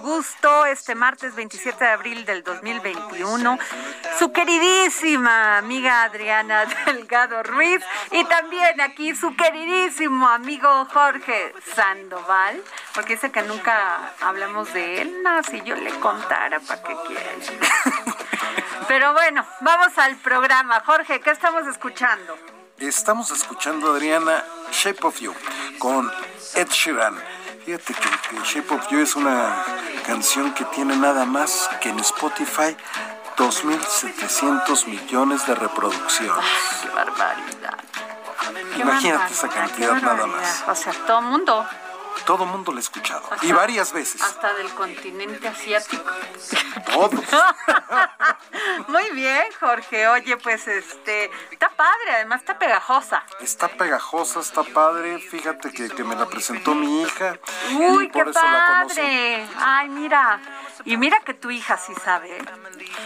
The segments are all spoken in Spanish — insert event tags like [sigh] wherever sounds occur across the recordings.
gusto este martes 27 de abril del 2021 su queridísima amiga Adriana [laughs] Delgado Ruiz y también aquí su queridísimo amigo Jorge Sandoval, porque dice que nunca hablamos de él, no, si yo le contara, ¿para qué quieres? [laughs] Pero bueno, vamos al programa. Jorge, ¿qué estamos escuchando? Estamos escuchando, Adriana, Shape of You con Ed Sheeran. Fíjate que, que Shape of You es una canción que tiene nada más que en Spotify 2.700 millones de reproducciones. Qué barbaridad. Qué Imagínate esa barbaridad, cantidad qué nada más. O sea, todo el mundo. Todo el mundo lo ha escuchado. Y varias veces. Hasta del continente asiático. Todos. [laughs] Muy bien, Jorge. Oye, pues este, está padre, además está pegajosa. Está pegajosa, está padre. Fíjate que, que me la presentó mi hija. y Uy, qué por eso la conocí. padre. Ay, mira. Y mira que tu hija sí sabe. ¿eh?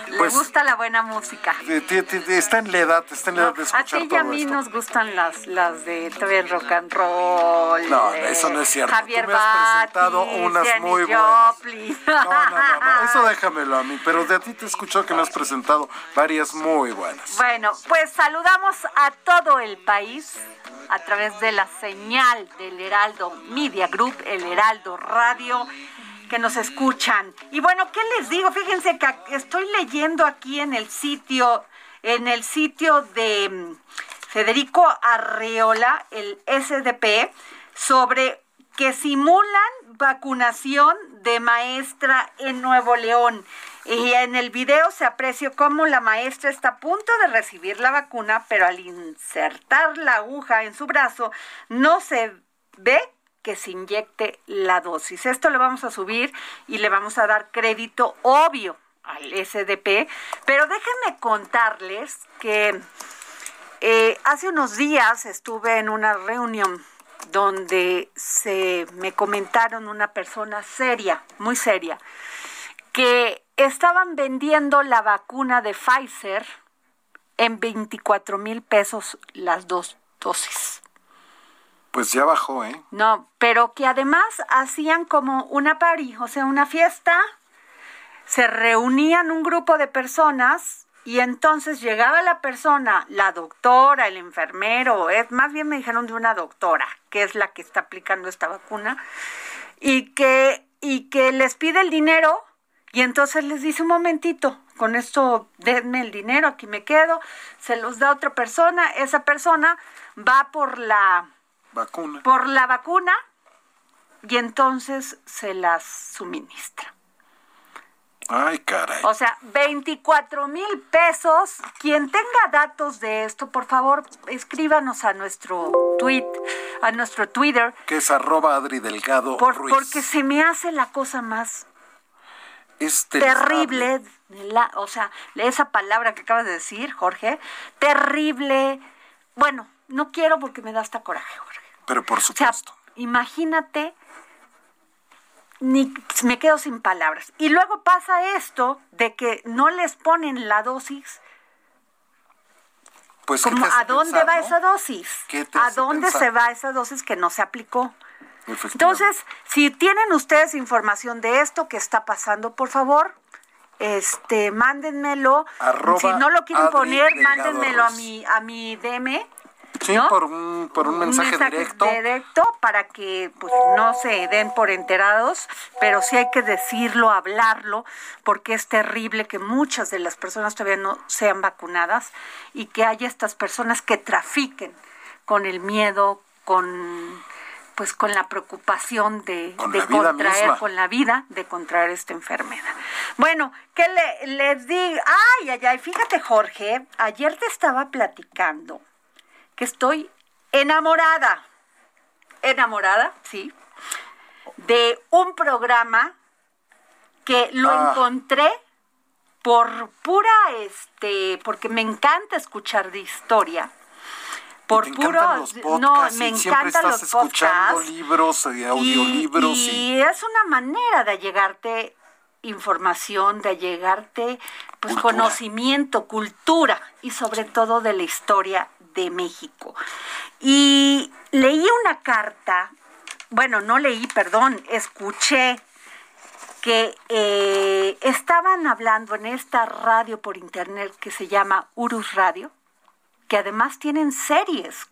Le Pues- gusta la buena música. Está en la edad, está en la edad de a escuchar ti y a mí esto. nos gustan las, las de TV rock and roll. No, eh, eso no es cierto. Javier Tú me has presentado Batis, unas muy buenas. No, no, no, no, eso déjamelo a mí. Pero de a ti te he escuchado que me has presentado varias muy buenas. Bueno, pues saludamos a todo el país a través de la señal del Heraldo Media Group, el Heraldo Radio, que nos escuchan. Y bueno, ¿qué les digo? Fíjense que estoy leyendo aquí en el sitio, en el sitio de mm, Federico Arreola, el SDP, sobre que simulan vacunación de maestra en Nuevo León. Y en el video se aprecia cómo la maestra está a punto de recibir la vacuna, pero al insertar la aguja en su brazo no se ve que se inyecte la dosis. Esto lo vamos a subir y le vamos a dar crédito obvio al SDP, pero déjenme contarles que eh, hace unos días estuve en una reunión donde se me comentaron una persona seria, muy seria, que estaban vendiendo la vacuna de Pfizer en 24 mil pesos las dos dosis. Pues ya bajó, ¿eh? No, pero que además hacían como una party, o sea, una fiesta, se reunían un grupo de personas y entonces llegaba la persona, la doctora, el enfermero, más bien me dijeron de una doctora, que es la que está aplicando esta vacuna, y que, y que les pide el dinero y entonces les dice un momentito, con esto denme el dinero, aquí me quedo, se los da otra persona, esa persona va por la Vacuna. por la vacuna y entonces se las suministra. Ay, caray. O sea, 24 mil pesos. Quien tenga datos de esto, por favor, escríbanos a nuestro tweet, a nuestro Twitter, Que es arroba Adri Delgado por- Ruiz. porque se me hace la cosa más Es terrible, la, o sea, esa palabra que acabas de decir, Jorge, terrible. Bueno, no quiero porque me da hasta coraje, Jorge. Pero por supuesto. O sea, imagínate, ni me quedo sin palabras. Y luego pasa esto de que no les ponen la dosis. Pues, como, ¿a dónde va esa dosis? ¿A dónde se va esa dosis que no se aplicó? Entonces, si tienen ustedes información de esto que está pasando, por favor, este, mándenmelo. si no lo quieren poner, mándenmelo a mi, a mi DM. Sí, por, un, por un, mensaje, directo. Directo para que pues, no se den por enterados, pero sí hay que decirlo, hablarlo, porque es terrible que muchas de las personas todavía no sean vacunadas y que haya estas personas que trafiquen con el miedo, con pues con la preocupación de, contraer con la vida, de contraer esta enfermedad. Bueno, ¿qué le, les digo? Ay, ay, ay, fíjate Jorge, ayer te estaba platicando que estoy enamorada, enamorada, sí, de un programa que lo ah. encontré por pura, este, porque me encanta escuchar de historia por puro no me encantan los escuchando libros y audiolibros y, es una manera de llegarte información de llegarte pues conocimiento cultura y sobre todo de la historia de México. Y leí una carta bueno no leí perdón escuché que eh, estaban hablando en esta radio por internet que se llama Urus Radio que además tienen series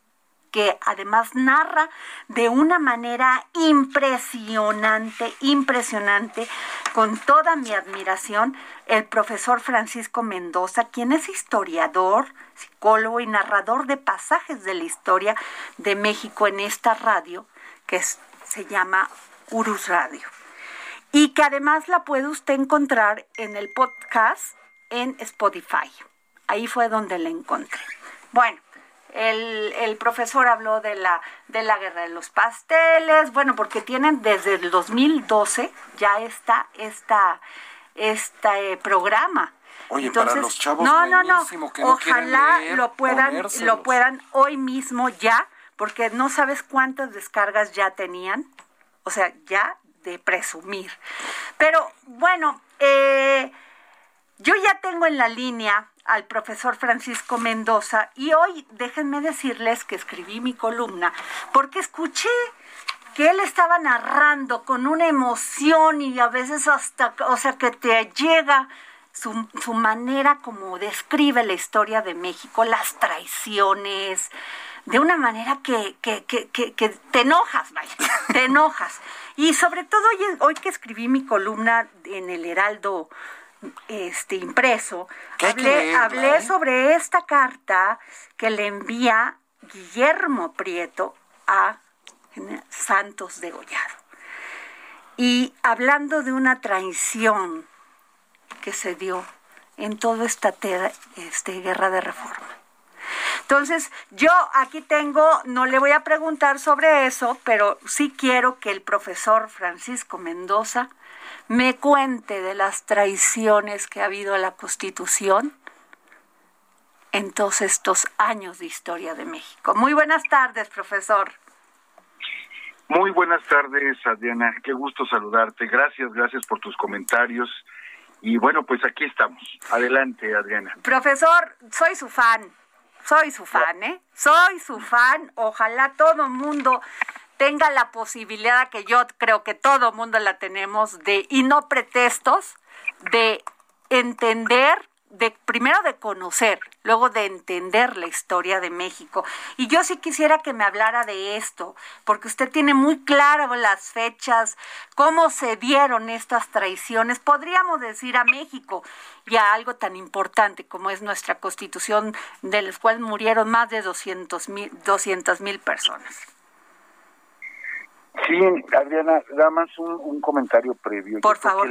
que además narra de una manera impresionante, impresionante, con toda mi admiración, el profesor Francisco Mendoza, quien es historiador, psicólogo y narrador de pasajes de la historia de México en esta radio, que se llama Urus Radio. Y que además la puede usted encontrar en el podcast en Spotify. Ahí fue donde la encontré. Bueno, el, profesor habló de la, de la guerra de los pasteles, bueno, porque tienen desde el 2012 ya está esta, este programa. Oye, para los chavos no, no, no. Ojalá lo puedan, lo puedan hoy mismo ya, porque no sabes cuántas descargas ya tenían. O sea, ya de presumir. Pero bueno, eh, yo ya tengo en la línea al profesor Francisco Mendoza y hoy déjenme decirles que escribí mi columna porque escuché que él estaba narrando con una emoción y a veces hasta, o sea, que te llega su, su manera como describe la historia de México, las traiciones, de una manera que, que, que, que, te enojas, vaya, te enojas. Y sobre todo hoy, hoy que escribí mi columna en el Heraldo este impreso, hablé, hablé ¿eh? sobre esta carta que le envía Guillermo Prieto a Santos de Gollado. Y hablando de una traición que se dio en toda esta este, guerra de reforma. Entonces, yo aquí tengo, no le voy a preguntar sobre eso, pero sí quiero que el profesor Francisco Mendoza me cuente de las traiciones que ha habido a la Constitución en todos estos años de historia de México. Muy buenas tardes, profesor. Muy buenas tardes, Adriana. Qué gusto saludarte. Gracias, gracias por tus comentarios. Y bueno, pues aquí estamos. Adelante, Adriana. Profesor, soy su fan. Soy su fan, ¿eh? Soy su fan. Ojalá todo mundo tenga la posibilidad que yo creo que todo mundo la tenemos de y no pretextos de entender de primero de conocer, luego de entender la historia de México. Y yo sí quisiera que me hablara de esto, porque usted tiene muy claro las fechas, cómo se dieron estas traiciones, podríamos decir a México y a algo tan importante como es nuestra Constitución, de cual murieron más de 200 mil personas. Sí, Adriana, nada más un, comentario previo. Por favor.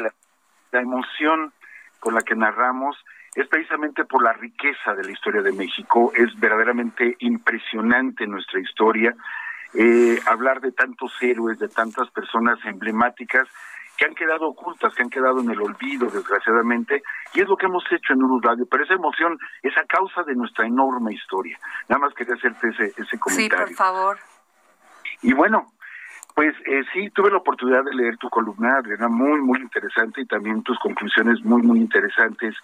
La, emoción con la que narramos es precisamente por la riqueza de la historia de México. Es verdaderamente impresionante nuestra historia. Eh, hablar de tantos héroes, de tantas personas emblemáticas que han quedado ocultas, que han quedado en el olvido, desgraciadamente, y es lo que hemos hecho en Uru Radio, pero esa emoción es a causa de nuestra enorme historia. Nada más quería hacerte ese, ese comentario. Sí, por favor. Y bueno, pues eh, sí, tuve la oportunidad de leer tu columna, Adriana, muy, muy interesante, y también tus conclusiones muy, muy interesantes.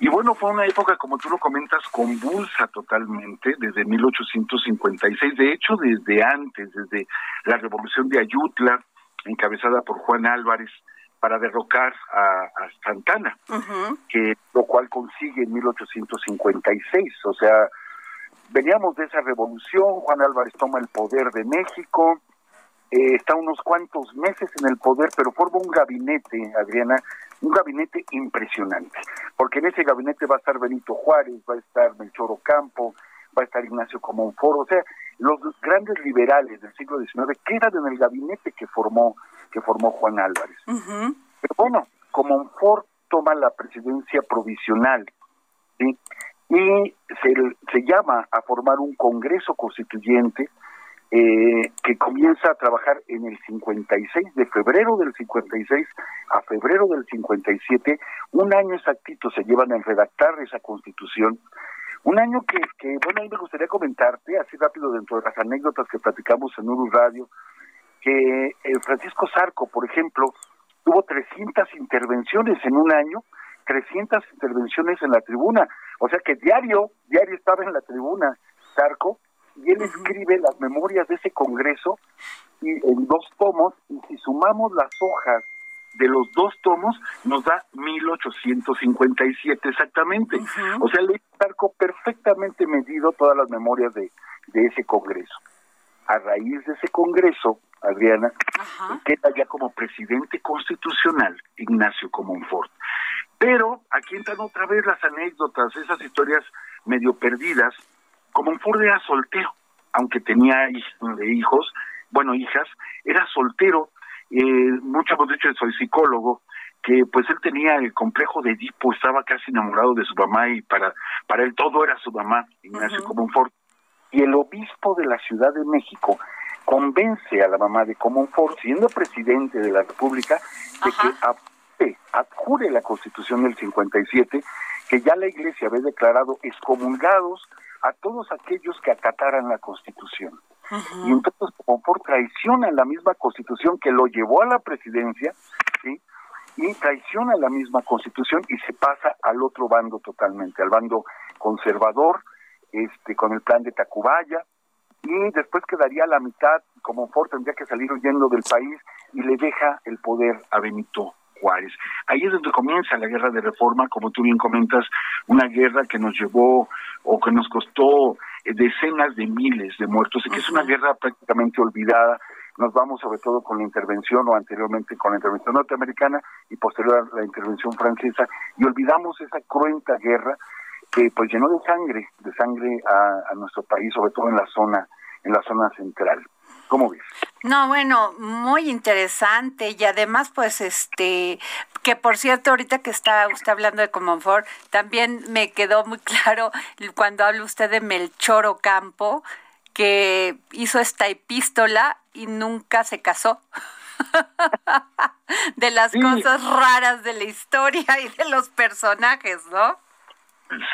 Y bueno, fue una época, como tú lo comentas, convulsa totalmente, desde 1856, de hecho, desde antes, desde la revolución de Ayutla, encabezada por Juan Álvarez, para derrocar a, Santana, que lo cual consigue en 1856. O sea, veníamos de esa revolución, Juan Álvarez toma el poder de México, eh, está unos cuantos meses en el poder, pero forma un gabinete, Adriana, un gabinete impresionante, porque en ese gabinete va a estar Benito Juárez, va a estar Melchor Ocampo, va a estar Ignacio Comonfort, o sea, los grandes liberales del siglo XIX quedan en el gabinete que formó que formó Juan Álvarez. Pero bueno, Comonfort toma la presidencia provisional ¿sí? y se, se llama a formar un Congreso Constituyente eh, que comienza a trabajar en el 56, de febrero del 56 a febrero del 57, un año exactito se llevan a redactar esa constitución, un año que, bueno, a mí me gustaría comentarte, así rápido dentro de las anécdotas que platicamos en Uru Radio, que eh, Francisco Zarco, por ejemplo, tuvo 300 intervenciones en un año, 300 intervenciones en la tribuna, o sea que diario, diario estaba en la tribuna Zarco, y él escribe las memorias de ese congreso y en dos tomos y si sumamos las hojas de los dos tomos nos da 1857 exactamente. O sea, le arco perfectamente medido todas las memorias de, de ese congreso. A raíz de ese congreso, Adriana, queda ya como presidente constitucional Ignacio Comonfort. Pero aquí entran otra vez las anécdotas, esas historias medio perdidas como Ford era soltero, aunque tenía hijos, bueno, hijas, era soltero, eh, mucho hemos dicho, soy psicólogo, que pues él tenía el complejo de Edipo, estaba casi enamorado de su mamá y para, para él todo era su mamá, Ignacio uh Comonfort. Y el obispo de la Ciudad de México convence a la mamá de Comonfort, siendo presidente de la República, de que adjure la Constitución del 57, que ya la Iglesia había declarado excomulgados a todos aquellos que acataran la Constitución. Y entonces, como por traiciona la misma Constitución que lo llevó a la presidencia, ¿sí? y traiciona la misma Constitución y se pasa al otro bando totalmente, al bando conservador, este, con el plan de Tacubaya, y después quedaría la mitad, como Ford tendría que salir huyendo del país y le deja el poder a Benito Juárez. Ahí es donde comienza la guerra de reforma, como tú bien comentas, una guerra que nos llevó o que nos costó eh, decenas de miles de muertos y que es una guerra prácticamente olvidada. Nos vamos sobre todo con la intervención o anteriormente con la intervención norteamericana y posterior a la intervención francesa y olvidamos esa cruenta guerra que pues llenó de sangre, de sangre a, a nuestro país, sobre todo en la zona, en la zona central. ¿Cómo ves? No, bueno, muy interesante y además, pues, este, que por cierto, ahorita que está usted hablando de Comonfort, también me quedó muy [laughs] claro cuando habla usted de Melchor Ocampo, que hizo esta epístola y nunca se casó. [laughs] de las cosas raras de la historia y de los personajes, ¿no?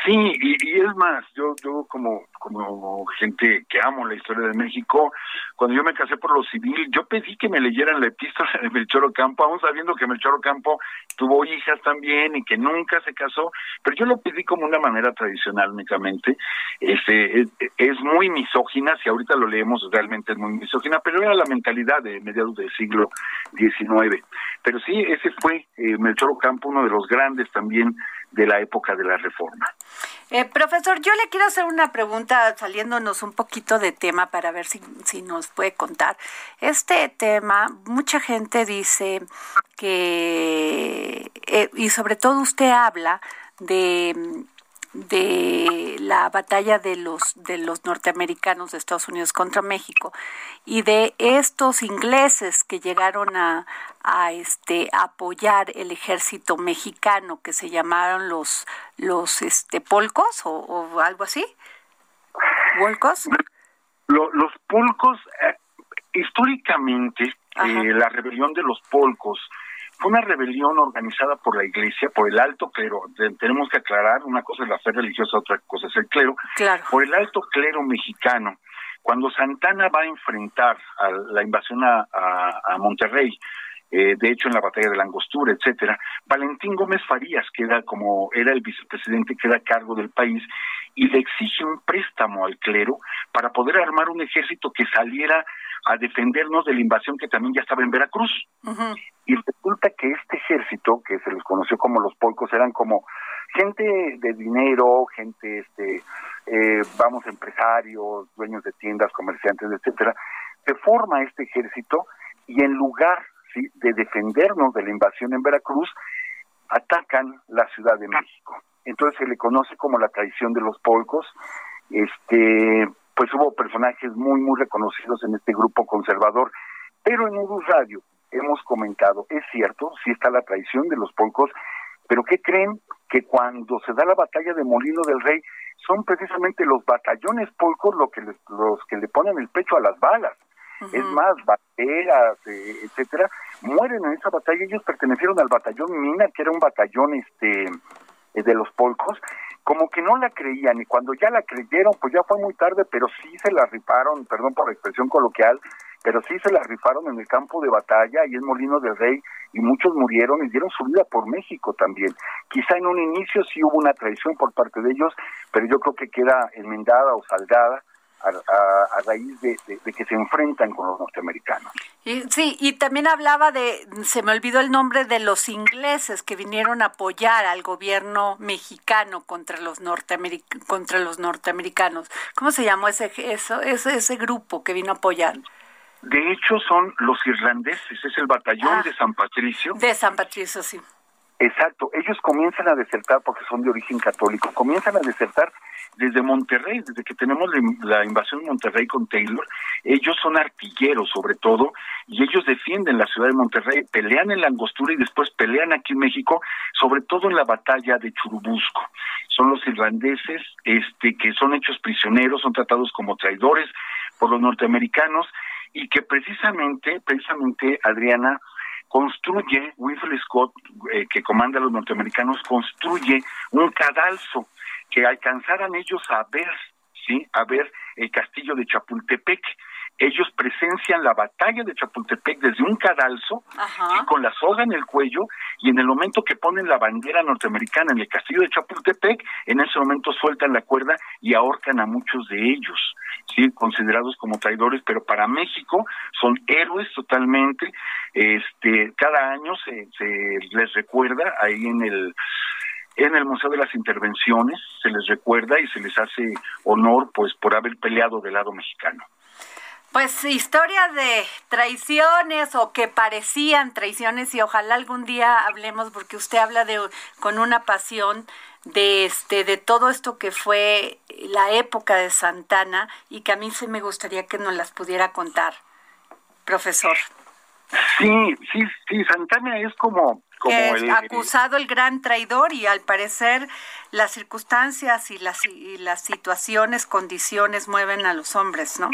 Sí, y, es más, yo, yo como, como gente que amo la historia de México, cuando yo me casé por lo civil, yo pedí que me leyeran la epístola de Melchor Ocampo, aún sabiendo que Melchor Ocampo tuvo hijas también y que nunca se casó, pero yo lo pedí como una manera tradicional únicamente. Este, es, muy misógina, si ahorita lo leemos realmente es muy misógina, pero era la mentalidad de mediados del siglo XIX. Pero sí, ese fue eh, Melchor Ocampo, uno de los grandes también de la época de la reforma. Eh, profesor, yo le quiero hacer una pregunta saliéndonos un poquito de tema para ver si, si nos puede contar. Este tema, mucha gente dice que, eh, y sobre todo usted habla de de la batalla de los de los norteamericanos de Estados Unidos contra México y de estos ingleses que llegaron a, a este apoyar el ejército mexicano que se llamaron los los este polcos o, algo así ¿Polcos? los polcos eh, históricamente eh, la rebelión de los polcos fue una rebelión organizada por la iglesia, por el alto clero. Tenemos que aclarar, una cosa es la fe religiosa, otra cosa es el clero. Claro. Por el alto clero mexicano. Cuando Santana va a enfrentar a la invasión a, a Monterrey, eh, de hecho en la batalla de la Angostura, etcétera. Valentín Gómez Farías, que era como era el vicepresidente que era a cargo del país, y le exige un préstamo al clero para poder armar un ejército que saliera a defendernos de la invasión que también ya estaba en Veracruz. Y resulta que este ejército, que se les conoció como los polcos, eran como gente de dinero, gente, este, eh, vamos, empresarios, dueños de tiendas, comerciantes, etcétera. Se forma este ejército y en lugar de defendernos de la invasión en Veracruz, atacan la Ciudad de México. Entonces se le conoce como la traición de los polcos. Este, pues hubo personajes muy, muy reconocidos en este grupo conservador, pero en Urus Radio hemos comentado, es cierto, sí está la traición de los polcos, pero ¿qué creen? Que cuando se da la batalla de Molino del Rey, son precisamente los batallones polcos los que, los que le ponen el pecho a las balas. Es más, bateras, eh, etcétera, mueren en esa batalla. Ellos pertenecieron al batallón Mina, que era un batallón este eh, de los polcos, como que no la creían y cuando ya la creyeron, pues ya fue muy tarde, pero sí se la rifaron, perdón por la expresión coloquial, pero sí se la rifaron en el campo de batalla y en Molino del Rey y muchos murieron y dieron su vida por México también. Quizá en un inicio sí hubo una traición por parte de ellos, pero yo creo que queda enmendada o saldada a, raíz de, que se enfrentan con los norteamericanos. Y, sí, y también hablaba de, se me olvidó el nombre de los ingleses que vinieron a apoyar al gobierno mexicano contra los, contra los norteamericanos. ¿Cómo se llamó ese, eso, ese, ese grupo que vino a apoyar? De hecho, son los irlandeses, es el batallón ah. de San Patricio. De San Patricio, sí. Exacto, ellos comienzan a desertar porque son de origen católico, comienzan a desertar desde Monterrey, desde que tenemos la invasión de Monterrey con Taylor, ellos son artilleros sobre todo, y ellos defienden la ciudad de Monterrey, pelean en la angostura y después pelean aquí en México, sobre todo en la batalla de Churubusco. Son los irlandeses este, que son hechos prisioneros, son tratados como traidores por los norteamericanos, y que precisamente, precisamente, Adriana, construye, Winfield Scott, eh, que comanda a los norteamericanos, construye un cadalso que alcanzaran ellos a ver, ¿sí? A ver el castillo de Chapultepec. Ellos presencian la batalla de Chapultepec desde un cadalso y con la soga en el cuello y en el momento que ponen la bandera norteamericana en el castillo de Chapultepec, en ese momento sueltan la cuerda y ahorcan a muchos de ellos, sí, considerados como traidores, pero para México son héroes totalmente. Este, cada año se, se les recuerda ahí en el en el Museo de las Intervenciones se les recuerda y se les hace honor pues por haber peleado del lado mexicano. Pues historia de traiciones o que parecían traiciones y ojalá algún día hablemos porque usted habla de con una pasión de este de todo esto que fue la época de Santana y que a mí se me gustaría que nos las pudiera contar, profesor. Sí, sí, sí, Santana es como como el, acusado el gran traidor y al parecer las circunstancias y las y las situaciones, condiciones mueven a los hombres, ¿no?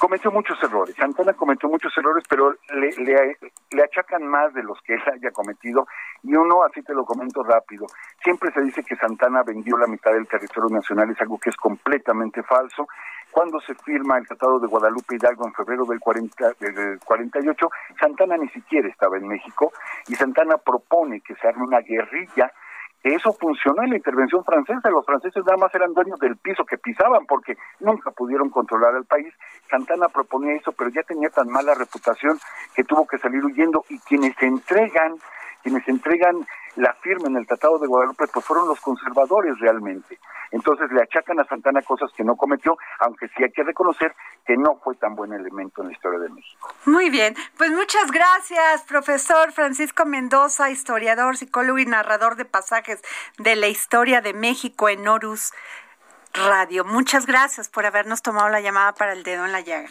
Cometió muchos errores. Santana cometió muchos errores, pero le, achacan más de los que él haya cometido. Y uno, así te lo comento rápido, siempre se dice que Santana vendió la mitad del territorio nacional, es algo que es completamente falso. Cuando se firma el Tratado de Guadalupe Hidalgo en febrero del, 40, del 48, Santana ni siquiera estaba en México y Santana propone que se arme una guerrilla eso funcionó en la intervención francesa. Los franceses nada más eran dueños del piso que pisaban porque nunca pudieron controlar el país. Santana proponía eso, pero ya tenía tan mala reputación que tuvo que salir huyendo y quienes se entregan, quienes entregan la firma en el Tratado de Guadalupe, pues fueron los conservadores realmente. Entonces le achacan a Santana cosas que no cometió, aunque sí hay que reconocer que no fue tan buen elemento en la historia de México. Muy bien, pues muchas gracias, profesor Francisco Mendoza, historiador, psicólogo y narrador de pasajes de la historia de México en Horus Radio. Muchas gracias por habernos tomado la llamada para el dedo en la llaga.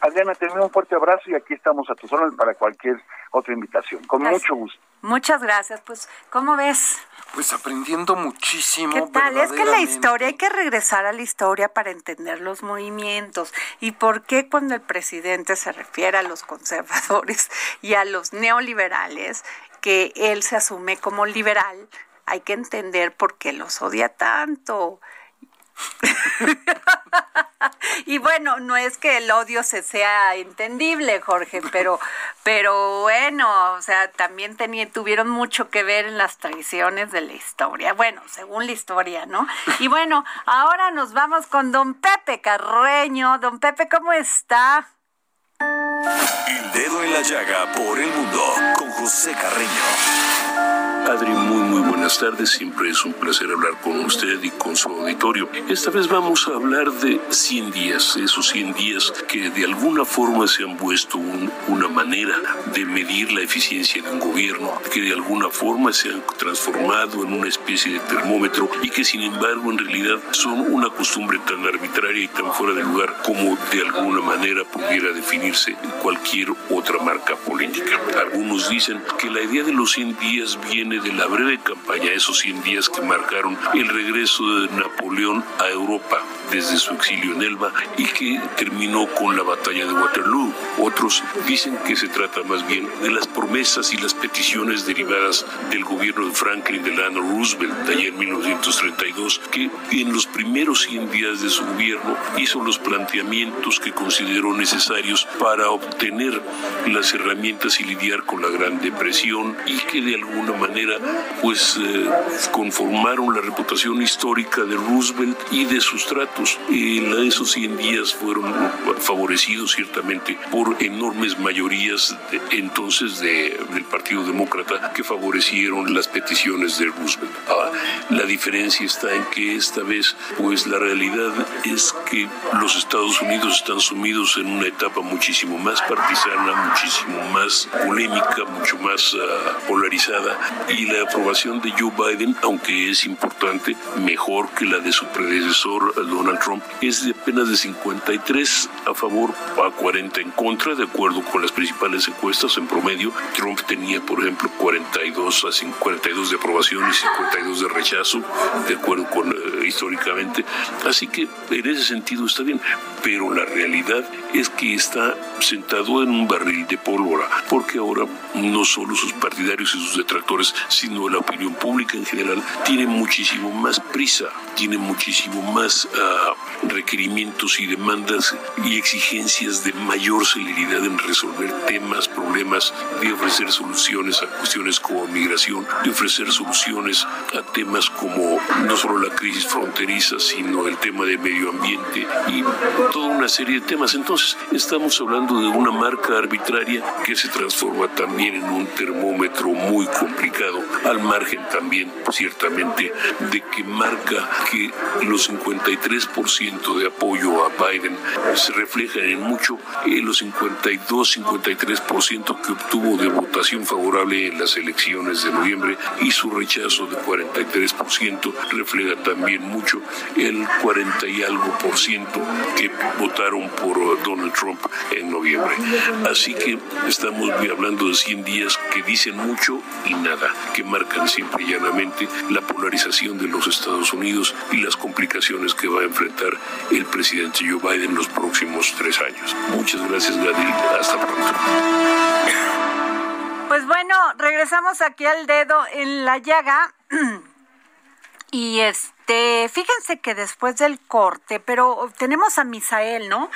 Adriana, te envío un fuerte abrazo y aquí estamos a tus órdenes para cualquier otra invitación. Con mucho gusto. Muchas gracias. Pues, ¿cómo ves? Pues aprendiendo muchísimo. ¿Qué tal? Es que la historia, hay que regresar a la historia para entender los movimientos. ¿Y por qué cuando el presidente se refiere a los conservadores y a los neoliberales, que él se asume como liberal, hay que entender por qué los odia tanto? [laughs] y bueno, no es que el odio se sea entendible, Jorge, pero, pero bueno, o sea, también tuvieron mucho que ver en las tradiciones de la historia. Bueno, según la historia, ¿no? Y bueno, ahora nos vamos con don Pepe Carreño. Don Pepe, ¿cómo está? El dedo en la llaga por el mundo con José Carreño. Adri, muy muy buenas tardes. Siempre es un placer hablar con usted y con su auditorio. Esta vez vamos a hablar de 100 días, esos 100 días que de alguna forma se han puesto una manera de medir la eficiencia de un gobierno, que de alguna forma se han transformado en una especie de termómetro y que sin embargo en realidad son una costumbre tan arbitraria y tan fuera de lugar como de alguna manera pudiera definirse cualquier otra marca política. Algunos dicen que la idea de los 100 días viene de la breve campaña, esos 100 días que marcaron el regreso de Napoleón a Europa desde su exilio en Elba y que terminó con la batalla de Waterloo. Otros dicen que se trata más bien de las promesas y las peticiones derivadas del gobierno de Franklin Delano Roosevelt ayer en 1932, que en los primeros 100 días de su gobierno hizo los planteamientos que consideró necesarios para obtener las herramientas y lidiar con la Gran Depresión y que de alguna manera pues eh, conformaron la reputación histórica de Roosevelt y de sus tratos. En esos 100 días fueron favorecidos ciertamente por enormes mayorías entonces del Partido Demócrata que favorecieron las peticiones de Roosevelt. Ah, la diferencia está en que esta vez pues la realidad es que los Estados Unidos están sumidos en una etapa muchísimo más partisana, muchísimo más polémica, mucho más ah, polarizada y la aprobación de Joe Biden, aunque es importante, mejor que la de su predecesor Donald Trump, es de apenas de 53 a favor a 40 en contra, de acuerdo con las principales encuestas en promedio. Trump tenía, por ejemplo, 42 a 52 de aprobación y 52 de rechazo, de acuerdo con eh, históricamente. Así que en ese sentido está bien, pero la realidad es que está sentado en un barril de pólvora, porque ahora no solo sus partidarios y sus detractores, sino la opinión pública en general, tiene muchísimo más prisa, tiene muchísimo más ah, requerimientos y demandas y exigencias de mayor celeridad en resolver temas, problemas, de ofrecer soluciones a cuestiones como migración, de ofrecer soluciones a temas como no solo la crisis fronteriza, sino el tema de medio ambiente y toda una serie de temas. Entonces, estamos hablando de una marca arbitraria que se transforma también en un termómetro muy complicado, al margen también, ciertamente, de que marca que los 53% de apoyo a Biden se reflejan en mucho en los 52, 53% que obtuvo de votación favorable en las elecciones de noviembre y su rechazo de 43% refleja también mucho el 40 y algo por ciento que votaron por Donald Trump en noviembre. Así que estamos hablando de 100 días que dicen mucho y nada, que marcan simple y llanamente la polarización de los Estados Unidos y las complicaciones que va a enfrentar el presidente Joe Biden en los próximos tres años. Muchas gracias, Gadi. Hasta pronto. Pues bueno, regresamos aquí al dedo en la llaga. [clears throat] y es este, fíjense que después del corte, pero tenemos a Misael, ¿no?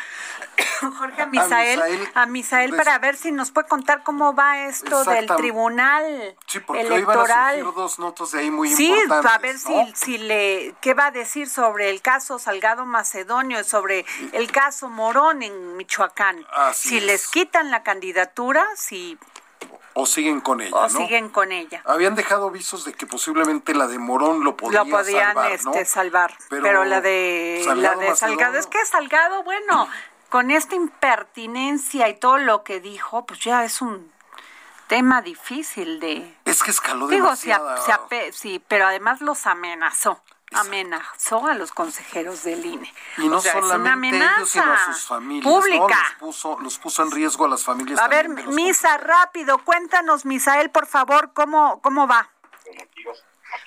[coughs] Jorge a Misael, a Misael, para ver si nos puede contar cómo va esto del tribunal sí, porque electoral. Hoy dos notas de ahí muy sí, importantes. a ver si, si le, qué va a decir sobre el caso Salgado Macedonio, sobre el caso Morón en Michoacán. si les quitan la candidatura, si o siguen con ella. O siguen con ella. Habían dejado visos de que posiblemente la de Morón lo podía lo podían salvar, este, salvar. Pero, la de Salgado, la de Salgado es que Salgado, bueno, con esta impertinencia y todo lo que dijo, pues ya es un tema difícil de. Es que escaló Digo, demasiado. sí, pero además los amenazó. Amenazó a los consejeros del INE. Y no O sea, es una solamente ellos, sino a sus familias. ¿no? pública. Los, puso, los puso en riesgo a las familias. A ver, Misa, rápido, cuéntanos, Misael, por favor, cómo, cómo va.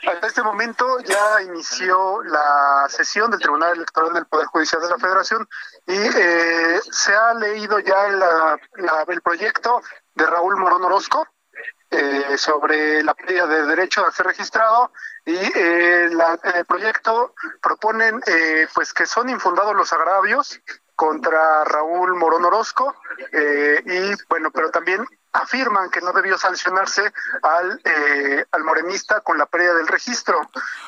Hasta este momento ya inició la sesión del Tribunal Electoral del Poder Judicial de la Federación y eh, se ha leído ya la- la- el proyecto de Raúl Morón Orozco eh, sobre la pérdida de derecho a ser registrado y eh, la- el proyecto proponen eh, pues que son infundados los agravios contra Raúl Morón Orozco eh, y bueno pero también afirman que no debió sancionarse al eh, al morenista con la pérdida del registro.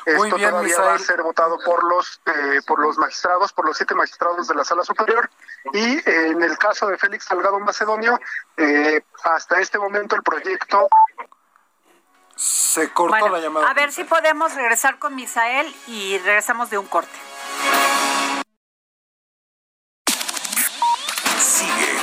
Muy esto bien, todavía va a ser votado por los eh, por los magistrados por los siete magistrados de la sala superior y eh, en el caso de Félix Salgado Macedonio eh, hasta este momento el proyecto Se cortó Bueno, la llamada. a ver si podemos regresar con Misael y regresamos de un corte.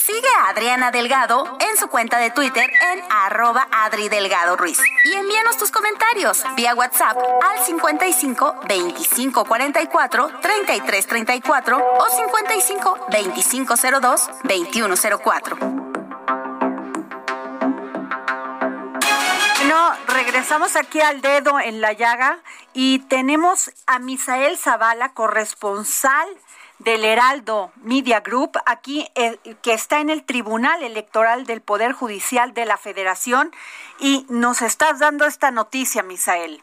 Sigue a Adriana Delgado en su cuenta de Twitter en arroba Adri Delgado Ruiz. Y envíanos tus comentarios vía WhatsApp al 55 25 44 33 34 o 55 25 02 21 04. No, regresamos aquí al dedo en la llaga y tenemos a Misael Zavala, corresponsal del Heraldo Media Group, aquí eh, que está en el Tribunal Electoral del Poder Judicial de la Federación y nos estás dando esta noticia, Misael.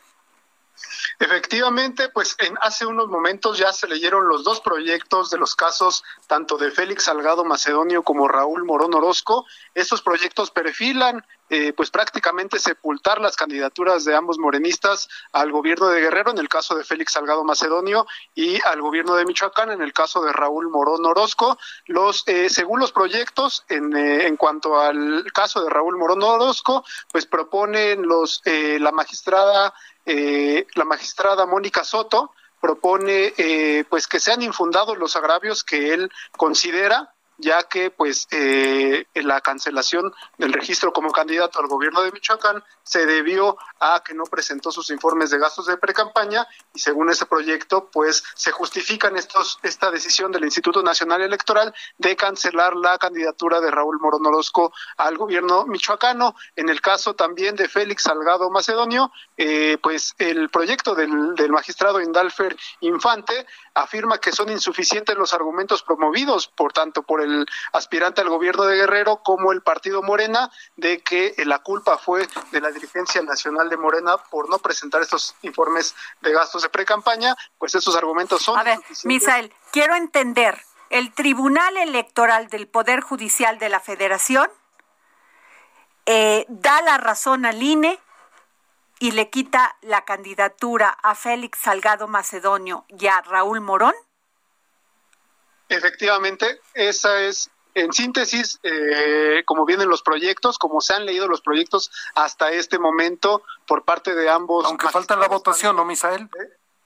Efectivamente, pues en hace unos momentos ya se leyeron los dos proyectos de los casos tanto de Félix Salgado Macedonio como Raúl Morón Orozco. Estos proyectos perfilan eh, pues prácticamente sepultar las candidaturas de ambos morenistas al gobierno de Guerrero en el caso de Félix Salgado Macedonio y al gobierno de Michoacán en el caso de Raúl Morón Orozco. Los eh, según los proyectos en, eh, en cuanto al caso de Raúl Morón Orozco, pues proponen los eh, la magistrada la magistrada Mónica Soto propone pues que sean infundados los agravios que él considera ya que pues eh, la cancelación del registro como candidato al gobierno de Michoacán se debió a que no presentó sus informes de gastos de precampaña y según ese proyecto pues se justifican estos esta decisión del Instituto Nacional Electoral de cancelar la candidatura de Raúl Morón Orozco al gobierno michoacano. En el caso también de Félix Salgado Macedonio eh, pues el proyecto del, del magistrado Indalfer Infante afirma que son insuficientes los argumentos promovidos por tanto por el aspirante al gobierno de Guerrero como el partido Morena de que la culpa fue de la dirigencia nacional de Morena por no presentar estos informes de gastos de precampaña, pues estos argumentos son A ver. Misael, quiero entender, el Tribunal Electoral del Poder Judicial de la Federación eh, da la razón al INE y le quita la candidatura a Félix Salgado Macedonio y a Raúl Morón. Efectivamente, esa es en síntesis, eh, como vienen los proyectos, como se han leído los proyectos hasta este momento por parte de ambos. Aunque falta la votación, ¿no, Misael?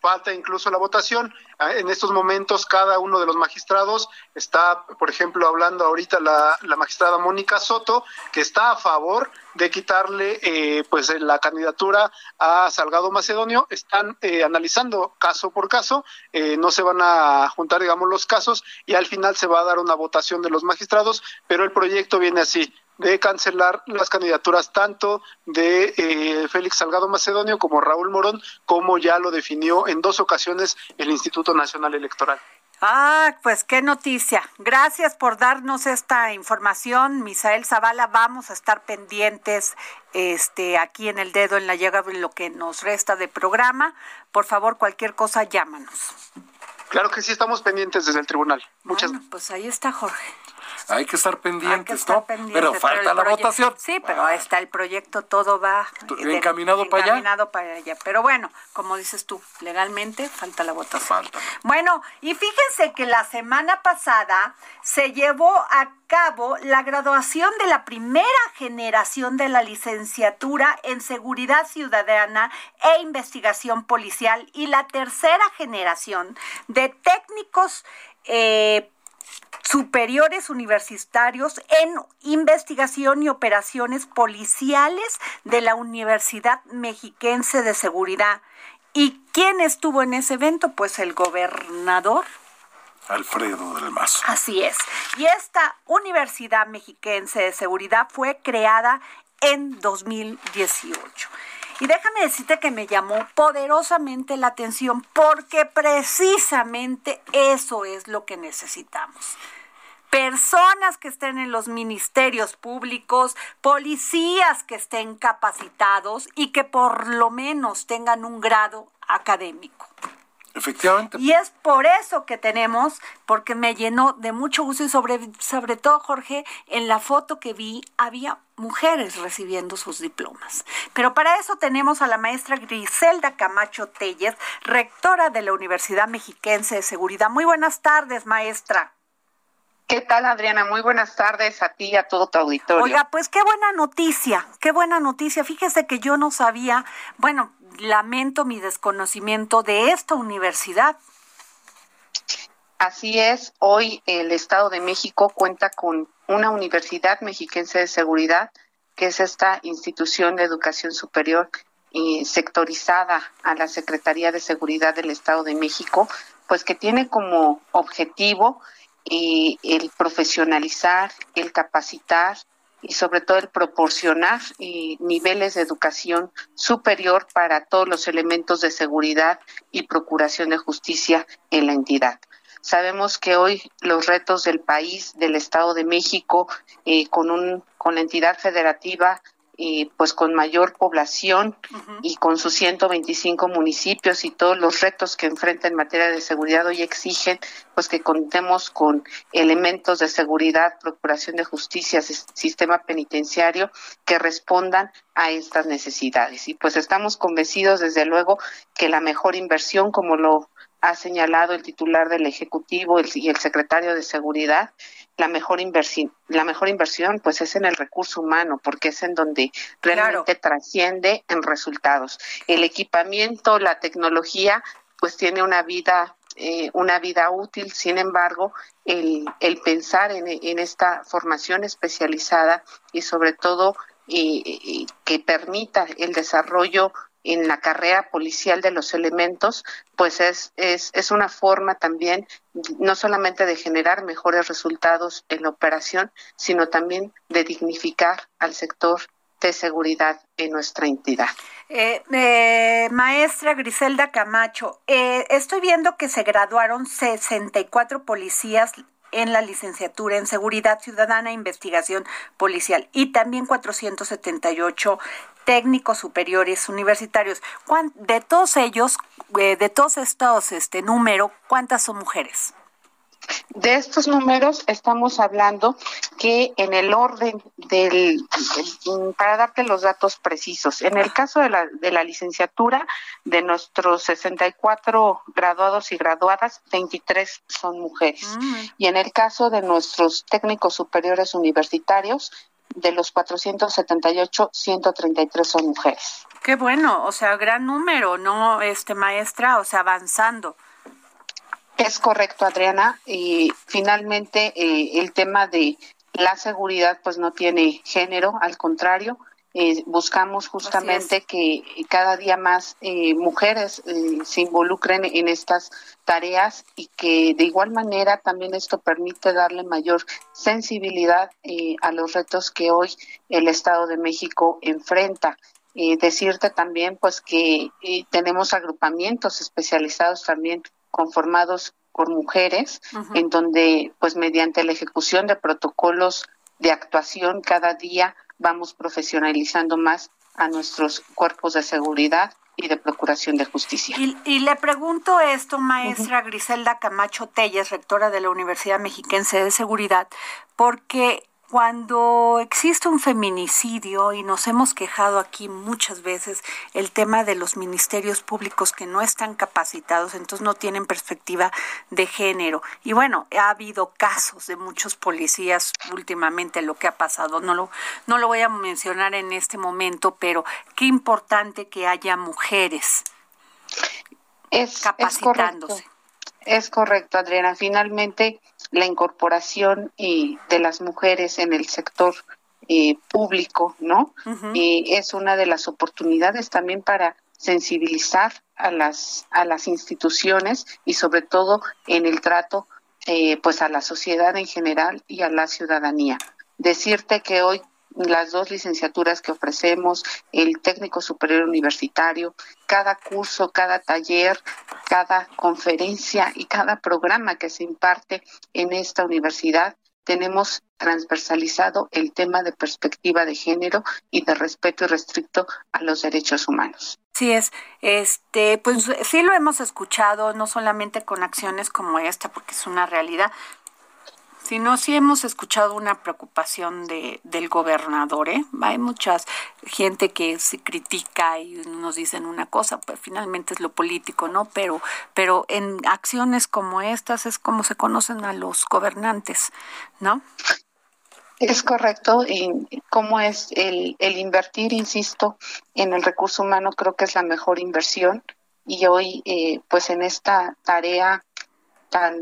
Falta incluso la votación. Ah, En estos momentos, cada uno de los magistrados está, por ejemplo, hablando ahorita la, la magistrada Mónica Soto, que está a favor de quitarle eh, pues la candidatura a Salgado Macedonio. Están eh, analizando caso por caso, eh, no se van a juntar, digamos, los casos y al final se va a dar una votación de los magistrados, pero el proyecto viene así de cancelar las candidaturas tanto de eh, Félix Salgado Macedonio como Raúl Morón, como ya lo definió en dos ocasiones el Instituto Nacional Electoral. Ah, pues qué noticia. Gracias por darnos esta información, Misael Zavala. Vamos a estar pendientes este aquí en el dedo en la llaga en lo que nos resta de programa. Por favor, cualquier cosa llámanos. Claro que sí, estamos pendientes desde el tribunal. Muchas gracias. Pues ahí está Jorge. Hay que estar pendientes, ¿no? pero falta la votación. Sí, pero ahí está el proyecto, todo va encaminado para allá. Encaminado para allá. Pero bueno, como dices tú, legalmente falta la votación. Falta. Bueno, y fíjense que la semana pasada se llevó a cabo la graduación de la primera generación de la licenciatura en seguridad ciudadana e investigación policial y la tercera generación de técnicos eh, superiores universitarios en investigación y operaciones policiales de la Universidad Mexiquense de Seguridad. ¿Y quién estuvo en ese evento? Pues el gobernador. Alfredo del Mazo. Así es. Y esta Universidad Mexiquense de Seguridad fue creada en 2018. Y déjame decirte que me llamó poderosamente la atención porque precisamente eso es lo que necesitamos personas que estén en los ministerios públicos, policías que estén capacitados y que por lo menos tengan un grado académico. Efectivamente. Y es por eso que tenemos, porque me llenó de mucho gusto y sobre, sobre todo, Jorge, en la foto que vi había mujeres recibiendo sus diplomas. Pero para eso tenemos a la maestra Griselda Camacho Telles, rectora de la Universidad Mexiquense de Seguridad. Muy buenas tardes, maestra. ¿Qué tal, Adriana? Muy buenas tardes a ti y a todo tu auditorio. Oiga, pues qué buena noticia, qué buena noticia. Fíjese que yo no sabía, bueno, lamento mi desconocimiento de esta universidad. Así es, hoy el Estado de México cuenta con una Universidad Mexiquense de Seguridad, que es esta institución de educación superior y sectorizada a la Secretaría de Seguridad del Estado de México, pues que tiene como objetivo y el profesionalizar, el capacitar y sobre todo el proporcionar niveles de educación superior para todos los elementos de seguridad y procuración de justicia en la entidad. Sabemos que hoy los retos del país, del Estado de México, eh, con, un, con la entidad federativa y pues con mayor población y con sus 125 municipios y todos los retos que enfrenta en materia de seguridad hoy exigen pues que contemos con elementos de seguridad, procuración de justicia, sistema penitenciario que respondan a estas necesidades. Y pues estamos convencidos desde luego que la mejor inversión, como lo ha señalado el titular del Ejecutivo y el secretario de Seguridad, la mejor inversión, la mejor inversión pues es en el recurso humano, porque es en donde realmente trasciende en resultados. El equipamiento, la tecnología, pues tiene una vida eh, una vida útil, sin embargo, el, el pensar en, en, esta formación especializada y sobre todo eh, que permita el desarrollo en la carrera policial de los elementos, pues es, es, es una forma también no solamente de generar mejores resultados en la operación, sino también de dignificar al sector de seguridad en nuestra entidad. Eh, eh, maestra Griselda Camacho, eh, estoy viendo que se graduaron 64 policías en la licenciatura en Seguridad Ciudadana e Investigación Policial y también 478 técnicos superiores universitarios. De todos ellos, eh, de todos estos este número, ¿cuántas son mujeres? De estos números estamos hablando que en el orden del, para darte los datos precisos, en el caso de la, de la licenciatura, de nuestros 64 graduados y graduadas, 23 son mujeres. Mm. Y en el caso de nuestros técnicos superiores universitarios, de los 478, 133 son mujeres. Qué bueno, o sea, gran número, ¿no, este maestra? O sea, avanzando. Es correcto, Adriana. Y finalmente, eh, el tema de la seguridad, pues no tiene género, al contrario, eh, buscamos justamente que cada día más eh, mujeres eh, se involucren en estas tareas y que de igual manera también esto permite darle mayor sensibilidad a los retos que hoy el Estado de México enfrenta. decirte también pues que tenemos agrupamientos especializados también conformados por mujeres, en donde pues mediante la ejecución de protocolos de actuación cada día vamos profesionalizando más a nuestros cuerpos de seguridad y de procuración de justicia. Y, le pregunto esto, maestra Griselda Camacho Telles, rectora de la Universidad Mexiquense de Seguridad, porque cuando existe un feminicidio, y nos hemos quejado aquí muchas veces, el tema de los ministerios públicos que no están capacitados, entonces no tienen perspectiva de género. Y bueno, ha habido casos de muchos policías últimamente lo que ha pasado. No lo, no lo voy a mencionar en este momento, pero qué importante que haya mujeres capacitándose. Es correcto, Adriana. Finalmente, la incorporación eh, de las mujeres en el sector eh, público, ¿no? y es una de las oportunidades también para sensibilizar a las a las instituciones y sobre todo en el trato eh, pues a la sociedad en general y a la ciudadanía. Decirte que hoy las dos licenciaturas que ofrecemos, el técnico superior universitario, cada curso, cada taller, cada conferencia y cada programa que se imparte en esta universidad, tenemos transversalizado el tema de perspectiva de género y de respeto y restricto a los derechos humanos. Sí es, este, pues sí lo hemos escuchado, no solamente con acciones como esta, porque es una realidad, sino sí hemos escuchado una preocupación de, del gobernador. ¿eh? Hay mucha gente que se critica y nos dicen una cosa, pues finalmente es lo político, ¿no? Pero, pero en acciones como estas es como se conocen a los gobernantes, ¿no? Es correcto, y cómo es el, el invertir, insisto, en el recurso humano, creo que es la mejor inversión. Y hoy, eh, pues en esta tarea tan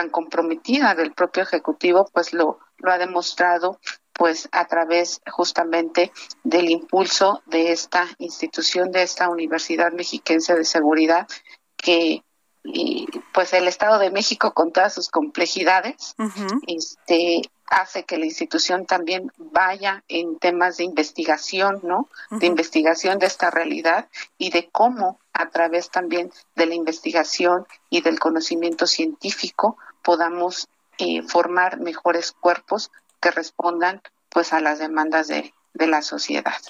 tan comprometida del propio ejecutivo pues lo lo ha demostrado pues a través justamente del impulso de esta institución de esta Universidad Mexiquense de Seguridad que pues el Estado de México con todas sus complejidades este hace que la institución también vaya en temas de investigación, ¿no? De investigación de esta realidad y de cómo a través también de la investigación y del conocimiento científico podamos eh, formar mejores cuerpos que respondan pues a las demandas de, de la sociedad.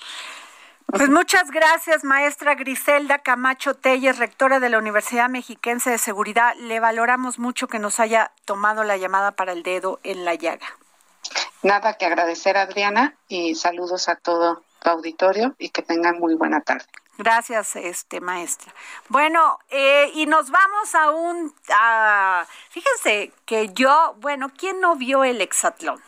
Pues muchas gracias, maestra Griselda Camacho Telles, rectora de la Universidad Mexiquense de Seguridad. Le valoramos mucho que nos haya tomado la llamada para el dedo en la llaga. Nada que agradecer, Adriana, y saludos a todo tu auditorio y que tengan muy buena tarde. Gracias, este maestra. Bueno, eh, y nos vamos a un, fíjense que yo, bueno, ¿quién no vio el hexatlón?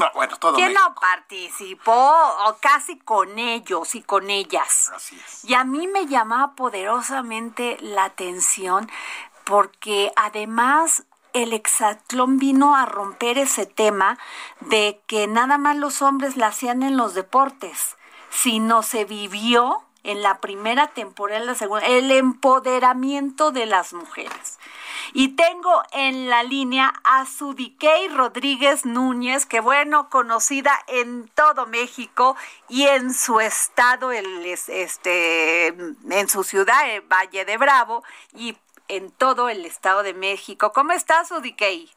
No, bueno, todo ¿Quién no participó o casi con ellos y con ellas? Así es. Y a mí me llamaba poderosamente la atención porque además el hexatlón vino a romper ese tema de que nada más los hombres la hacían en los deportes, sino se vivió en la primera temporada, en la segunda, el empoderamiento de las mujeres. Y tengo en la línea a Sudiquei Rodríguez Núñez, que bueno, conocida en todo México y en su estado, el, este, en su ciudad, Valle de Bravo, y en todo el estado de México. ¿Cómo estás, Sudiquei?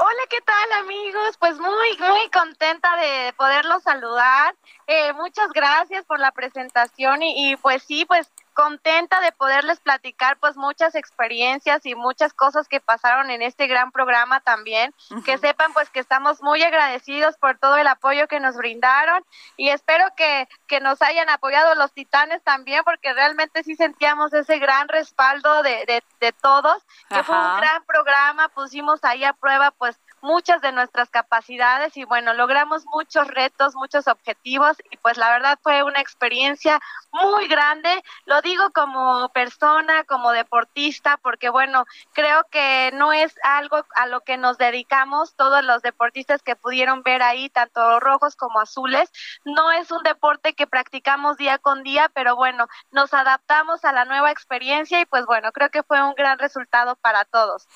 Hola, ¿qué tal amigos? Pues muy, muy contenta de poderlos saludar. Eh, muchas gracias por la presentación y, y pues sí, pues contenta de poderles platicar pues muchas experiencias y muchas cosas que pasaron en este gran programa también. Que sepan pues que estamos muy agradecidos por todo el apoyo que nos brindaron y espero que, que nos hayan apoyado los titanes también porque realmente sí sentíamos ese gran respaldo de, de, de todos, que fue un gran programa, pusimos ahí a prueba pues muchas de nuestras capacidades y bueno, logramos muchos retos, muchos objetivos y pues la verdad fue una experiencia muy grande, lo digo como persona, como deportista, porque bueno, creo que no es algo a lo que nos dedicamos todos los deportistas que pudieron ver ahí, tanto rojos como azules, no es un deporte que practicamos día con día, pero bueno, nos adaptamos a la nueva experiencia y pues bueno, creo que fue un gran resultado para todos.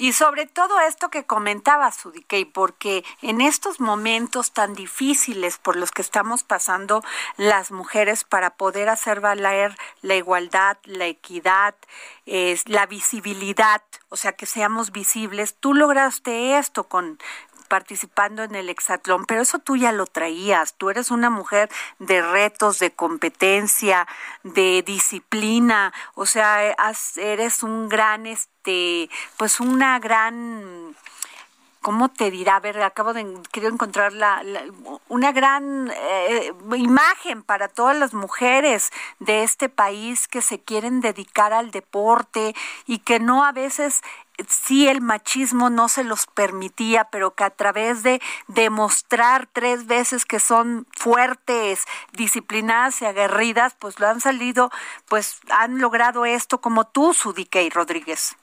Y sobre todo esto que comentaba Sudikey, porque en estos momentos tan difíciles por los que estamos pasando las mujeres para poder hacer valer la igualdad, la equidad, la visibilidad, o sea, que seamos visibles, tú lograste esto con participando en el hexatlón, pero eso tú ya lo traías, tú eres una mujer de retos, de competencia, de disciplina, o sea, eres un gran, este, pues una gran ¿cómo te dirá? A ver, acabo de quiero encontrar la, una gran eh, imagen para todas las mujeres de este país que se quieren dedicar al deporte y que no a veces sí el machismo no se los permitía, pero que a través de demostrar tres veces que son fuertes, disciplinadas y aguerridas, pues lo han salido, pues han logrado esto como tú, Sudikey Rodríguez.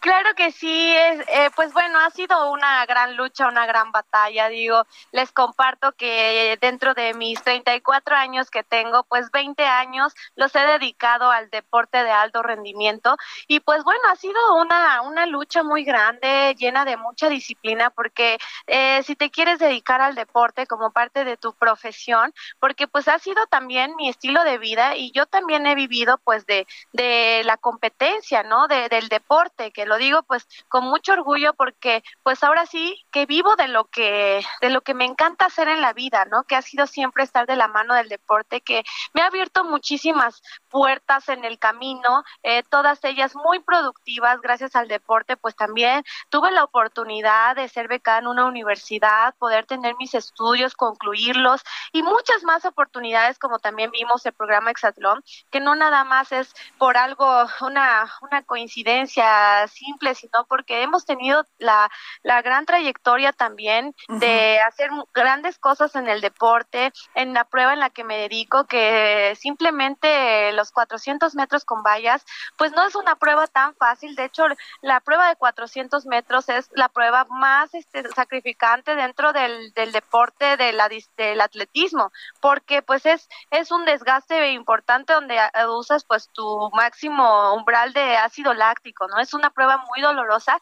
Claro que sí, es, eh, pues bueno, ha sido una gran lucha, una gran batalla, digo, les comparto que dentro de mis 34 años que tengo, pues 20 años los he dedicado al deporte de alto rendimiento y pues bueno, ha sido una, una lucha muy grande, llena de mucha disciplina, porque eh, si te quieres dedicar al deporte como parte de tu profesión, porque pues ha sido también mi estilo de vida y yo también he vivido pues de, de la competencia, ¿no? De, del deporte que lo digo pues con mucho orgullo porque pues ahora sí que vivo de lo que de lo que me encanta hacer en la vida, ¿no? Que ha sido siempre estar de la mano del deporte que me ha abierto muchísimas puertas en el camino, eh, todas ellas muy productivas gracias al deporte, pues también tuve la oportunidad de ser becada en una universidad, poder tener mis estudios, concluirlos y muchas más oportunidades como también vimos el programa Exatlón, que no nada más es por algo, una, una coincidencia simple, sino porque hemos tenido la, la gran trayectoria también de hacer grandes cosas en el deporte, en la prueba en la que me dedico, que simplemente los 400 metros con vallas, pues no es una prueba tan fácil. De hecho, la prueba de 400 metros es la prueba más este, sacrificante dentro del, del deporte de la, del atletismo, porque pues es, es un desgaste importante donde usas pues tu máximo umbral de ácido láctico, ¿no? Es una prueba muy dolorosa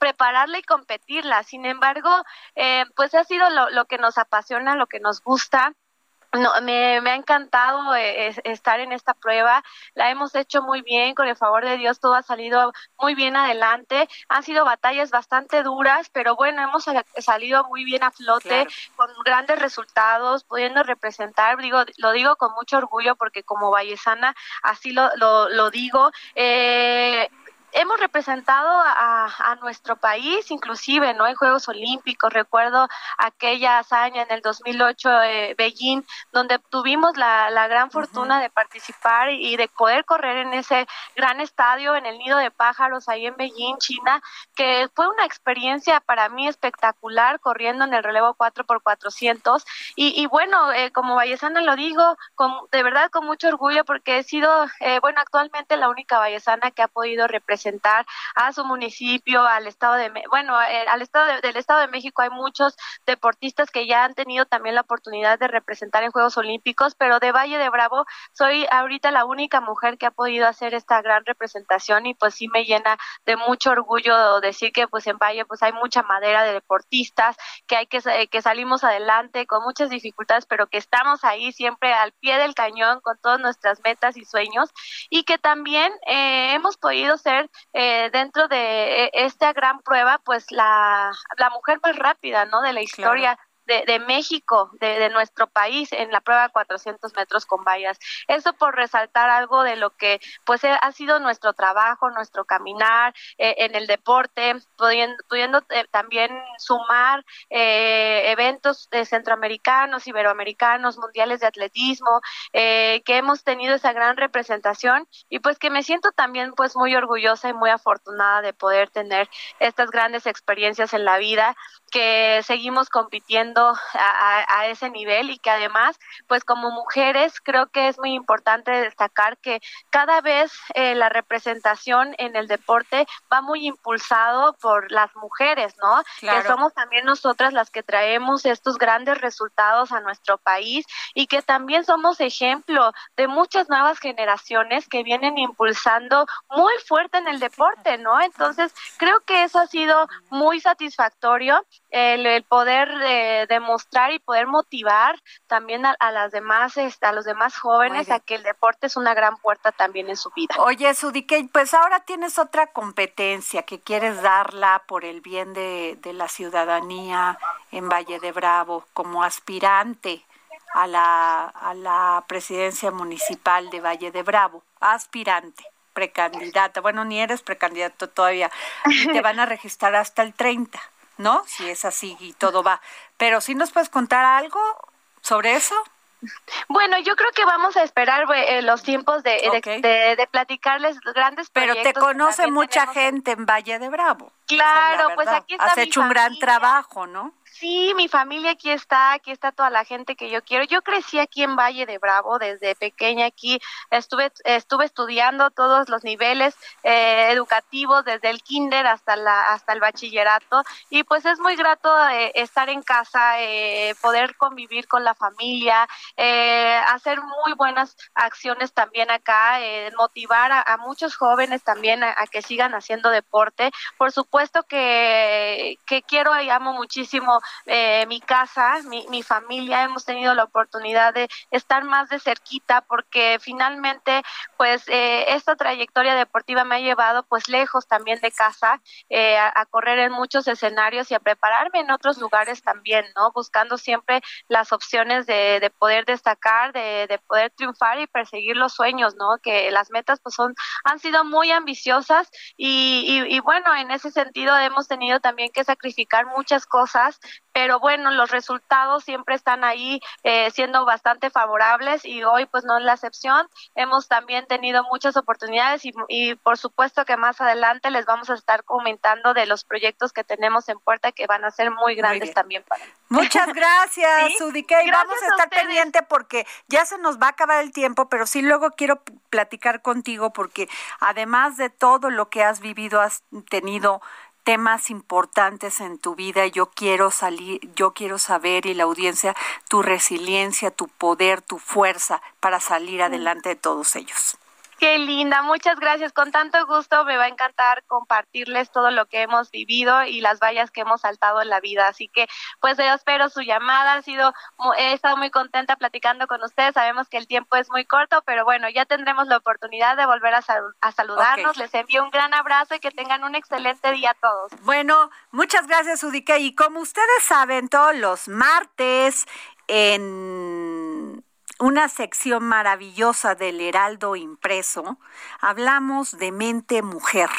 prepararla y competirla. Sin embargo, eh, pues ha sido lo, lo, que nos apasiona, lo que nos gusta. No, me, me ha encantado eh, estar en esta prueba, la hemos hecho muy bien, con el favor de Dios todo ha salido muy bien adelante, han sido batallas bastante duras, pero bueno, hemos salido muy bien a flote, con grandes resultados, pudiendo representar, digo, lo digo con mucho orgullo porque como vallesana así lo, lo, lo digo, eh, hemos representado a, a, nuestro país, inclusive, ¿no? En Juegos Olímpicos, recuerdo aquella hazaña en el 2008 eh, Beijing, donde tuvimos la, la gran fortuna de participar y de poder correr en ese gran estadio, en el Nido de Pájaros, ahí en Beijing, China, que fue una experiencia para mí espectacular corriendo en el relevo 4x400. Y, y bueno, eh, como vallesana lo digo, con, de verdad con mucho orgullo, porque he sido, eh, bueno, actualmente la única vallesana que ha podido representar a su municipio, al estado de, bueno, eh, al estado del estado de México hay muchos deportistas que ya han tenido también la oportunidad de representar en Juegos Olímpicos, pero de Valle de Bravo soy ahorita la única mujer que ha podido hacer esta gran representación y pues sí me llena de mucho orgullo decir que pues en Valle pues hay mucha madera de deportistas, que hay que, que salimos adelante con muchas dificultades, pero que estamos ahí siempre al pie del cañón con todas nuestras metas y sueños y que también eh, hemos podido ser eh, dentro de eh, esta gran prueba, pues la, la mujer más rápida, ¿no? De la historia de, México, de, nuestro país, en la prueba de 400 metros con vallas. Eso por resaltar algo de lo que pues ha sido nuestro trabajo, nuestro caminar eh, en el deporte, pudiendo, eh, también sumar eh, eventos de centroamericanos, iberoamericanos, mundiales de atletismo, eh, que hemos tenido esa gran representación y pues que me siento también pues muy orgullosa y muy afortunada de poder tener estas grandes experiencias en la vida, que seguimos compitiendo a, ese nivel y que además, pues como mujeres, creo que es muy importante destacar que cada vez eh, la representación en el deporte va muy impulsado por las mujeres, ¿no? Que somos también nosotras las que traemos estos grandes resultados a nuestro país y que también somos ejemplo de muchas nuevas generaciones que vienen impulsando muy fuerte en el deporte, ¿no? Entonces, creo que eso ha sido muy satisfactorio, el, poder eh, demostrar y poder motivar también a, las demás, este, a los demás jóvenes a que el deporte es una gran puerta también en su vida. Oye, Sudike, pues ahora tienes otra competencia que quieres darla por el bien de, de la ciudadanía en Valle de Bravo como aspirante a la, a la presidencia municipal de Valle de Bravo, aspirante precandidata. Bueno, ni eres precandidato todavía. te [laughs] van a registrar hasta el 30, ¿no? Si es así y todo va. Pero si nos puedes contar algo sobre eso. Bueno, yo creo que vamos a esperar eh, los tiempos de, de, platicarles grandes Pero te conoce mucha gente en Valle de Bravo. Claro, pues aquí está Has hecho un gran trabajo, ¿no? Sí, mi familia aquí está, aquí está toda la gente que yo quiero. Yo crecí aquí en Valle de Bravo desde pequeña aquí, estuve estuve estudiando todos los niveles eh, educativos desde el kinder hasta la hasta el bachillerato y pues es muy grato eh, estar en casa, eh, poder convivir con la familia, hacer muy buenas acciones también acá, motivar a, muchos jóvenes también a, a, que sigan haciendo deporte. Por supuesto que que quiero y amo muchísimo eh, mi casa, mi, mi familia, hemos tenido la oportunidad de estar más de cerquita porque finalmente pues eh, esta trayectoria deportiva me ha llevado pues lejos también de casa, eh, a, correr en muchos escenarios y a prepararme en otros lugares también, ¿no? Buscando siempre las opciones de, de poder destacar, de, de, poder triunfar y perseguir los sueños, ¿no? Que las metas pues son, han sido muy ambiciosas y, y, y bueno, en ese sentido hemos tenido también que sacrificar muchas cosas pero bueno, los resultados siempre están ahí eh, siendo bastante favorables y hoy pues no es la excepción. Hemos también tenido muchas oportunidades y, por supuesto que más adelante les vamos a estar comentando de los proyectos que tenemos en puerta que van a ser muy grandes también para Muchas [laughs] gracias, ¿Sí? Vamos a estar pendiente porque ya se nos va a acabar el tiempo, pero sí luego quiero platicar contigo porque además de todo lo que has vivido, has tenido temas importantes en tu vida. Yo quiero salir, yo quiero saber y la audiencia tu resiliencia, tu poder, tu fuerza para salir adelante de todos ellos. Qué linda, muchas gracias. Con tanto gusto me va a encantar compartirles todo lo que hemos vivido y las vallas que hemos saltado en la vida. Así que, pues yo espero su llamada. Ha sido, he estado muy contenta platicando con ustedes. Sabemos que el tiempo es muy corto, pero bueno, ya tendremos la oportunidad de volver a, saludarnos. Les envío un gran abrazo y que tengan un excelente día a todos. Bueno, muchas gracias, Udike. Y como ustedes saben, todos los martes en una sección maravillosa del Heraldo impreso, hablamos de mente mujer.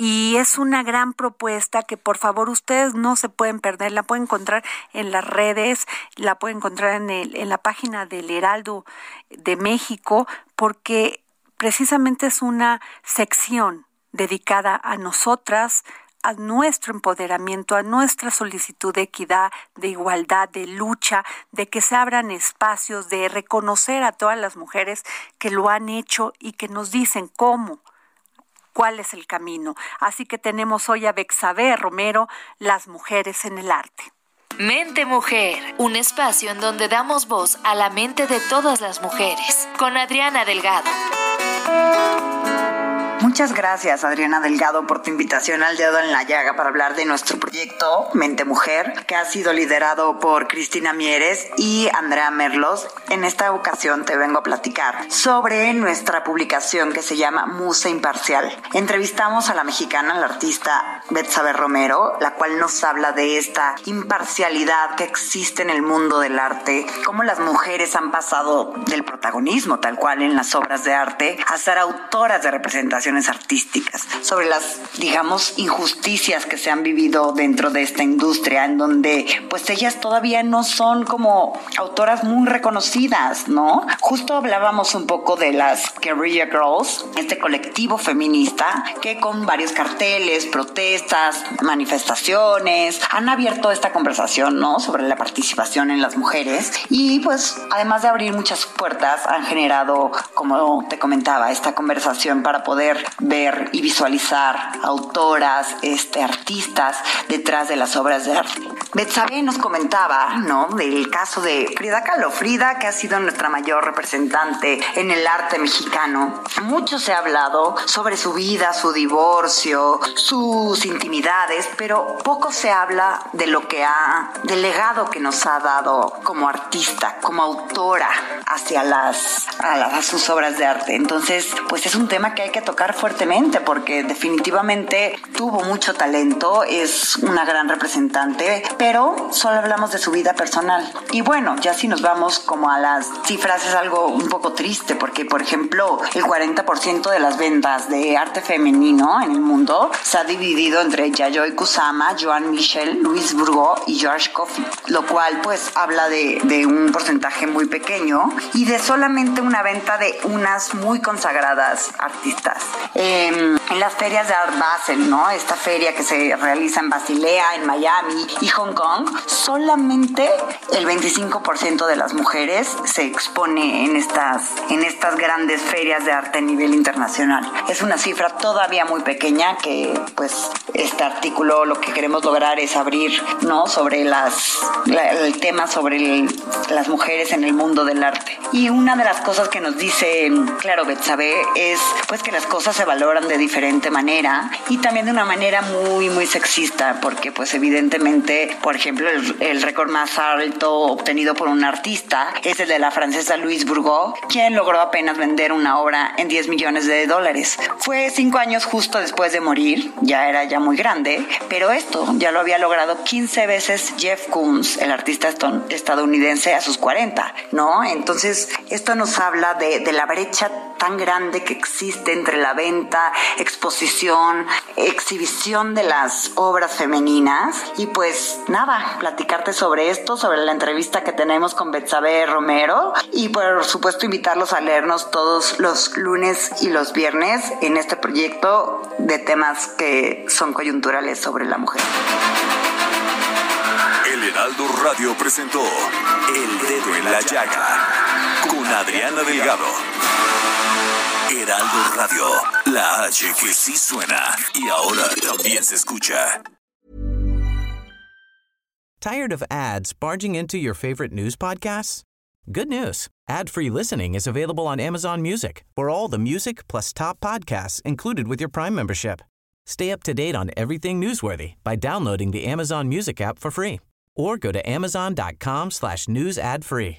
Y es una gran propuesta que por favor ustedes no se pueden perder, la pueden encontrar en las redes, la pueden encontrar en, el, en la página del Heraldo de México, porque precisamente es una sección dedicada a nosotras, a nuestro empoderamiento, a nuestra solicitud de equidad, de igualdad, de lucha, de que se abran espacios, de reconocer a todas las mujeres que lo han hecho y que nos dicen cómo cuál es el camino. Así que tenemos hoy a Bexabe Romero, las mujeres en el arte. Mente Mujer, un espacio en donde damos voz a la mente de todas las mujeres, con Adriana Delgado. Muchas gracias, Adriana Delgado, por tu invitación al dedo en la llaga para hablar de nuestro proyecto Mente Mujer, que ha sido liderado por Cristina Mieres y Andrea Merlos. En esta ocasión te vengo a platicar sobre nuestra publicación que se llama Musa Imparcial. Entrevistamos a la mexicana, la artista Betsabe Romero, la cual nos habla de esta imparcialidad que existe en el mundo del arte, cómo las mujeres han pasado del protagonismo tal cual en las obras de arte a ser autoras de representación artísticas, sobre las, digamos, injusticias que se han vivido dentro de esta industria, en donde pues ellas todavía no son como autoras muy reconocidas, ¿no? Justo hablábamos un poco de las Guerrilla Girls, este colectivo feminista que con varios carteles, protestas, manifestaciones, han abierto esta conversación, ¿no? Sobre la participación en las mujeres y pues además de abrir muchas puertas han generado, como te comentaba, esta conversación para poder ver y visualizar autoras, este, artistas detrás de las obras de arte. Betsabe nos comentaba, ¿no? Del caso de Frida Kahlo. Frida, que ha sido nuestra mayor representante en el arte mexicano. Mucho se ha hablado sobre su vida, su divorcio, sus intimidades, pero poco se habla de lo que ha, del legado que nos ha dado como artista, como autora hacia las, a, sus obras de arte. Entonces, pues es un tema que hay que tocar fuertemente porque definitivamente tuvo mucho talento, es una gran representante, pero solo hablamos de su vida personal. Y bueno, ya si nos vamos como a las cifras es algo un poco triste porque, por ejemplo, el 40% de las ventas de arte femenino en el mundo se ha dividido entre Yayoi Kusama, Joan Michel, Luis Burgo y George Coffey, lo cual pues habla de, de un porcentaje muy pequeño y de solamente una venta de unas muy consagradas artistas. Em, en las ferias de Art Basel, ¿no? Esta feria que se realiza en Basilea, en Miami y Hong Kong, solamente el 25% de las mujeres se expone en estas, en estas grandes ferias de arte a nivel internacional. Es una cifra todavía muy pequeña que pues este artículo lo que queremos lograr es abrir, ¿no? Sobre las, el tema sobre las mujeres en el mundo del arte. Y una de las cosas que nos dice, claro, Betsabe, es pues que las cosas se valoran de diferente manera y también de una manera muy, muy sexista, porque pues evidentemente, por ejemplo, el, récord más alto obtenido por un artista es el de la francesa Louise Bourgeot, quien logró apenas vender una obra en 10 millones de dólares. Fue cinco años justo después de morir, ya era ya muy grande, pero esto ya lo había logrado 15 veces Jeff Koons, el artista estadounidense, a sus 40, ¿no? Entonces, esto nos habla de, de la brecha tan grande que existe entre la venta, exposición, exhibición de las obras femeninas. Y pues nada, platicarte sobre esto, sobre la entrevista que tenemos con Betsabe Romero y por supuesto invitarlos a leernos todos los lunes y los viernes en este proyecto de temas que son coyunturales sobre la mujer. El Heraldo Radio presentó El Dedo en la Llaga Adriana Delgado. Heraldo Radio, la H que sí suena y ahora también se escucha. Tired of ads barging into your favorite news podcasts? Good news. Ad-free listening is available on Amazon Music for all the music plus top podcasts included with your Prime membership. Stay up to date on everything newsworthy by downloading the Amazon Music app for free or go to amazon.com slash news ad free.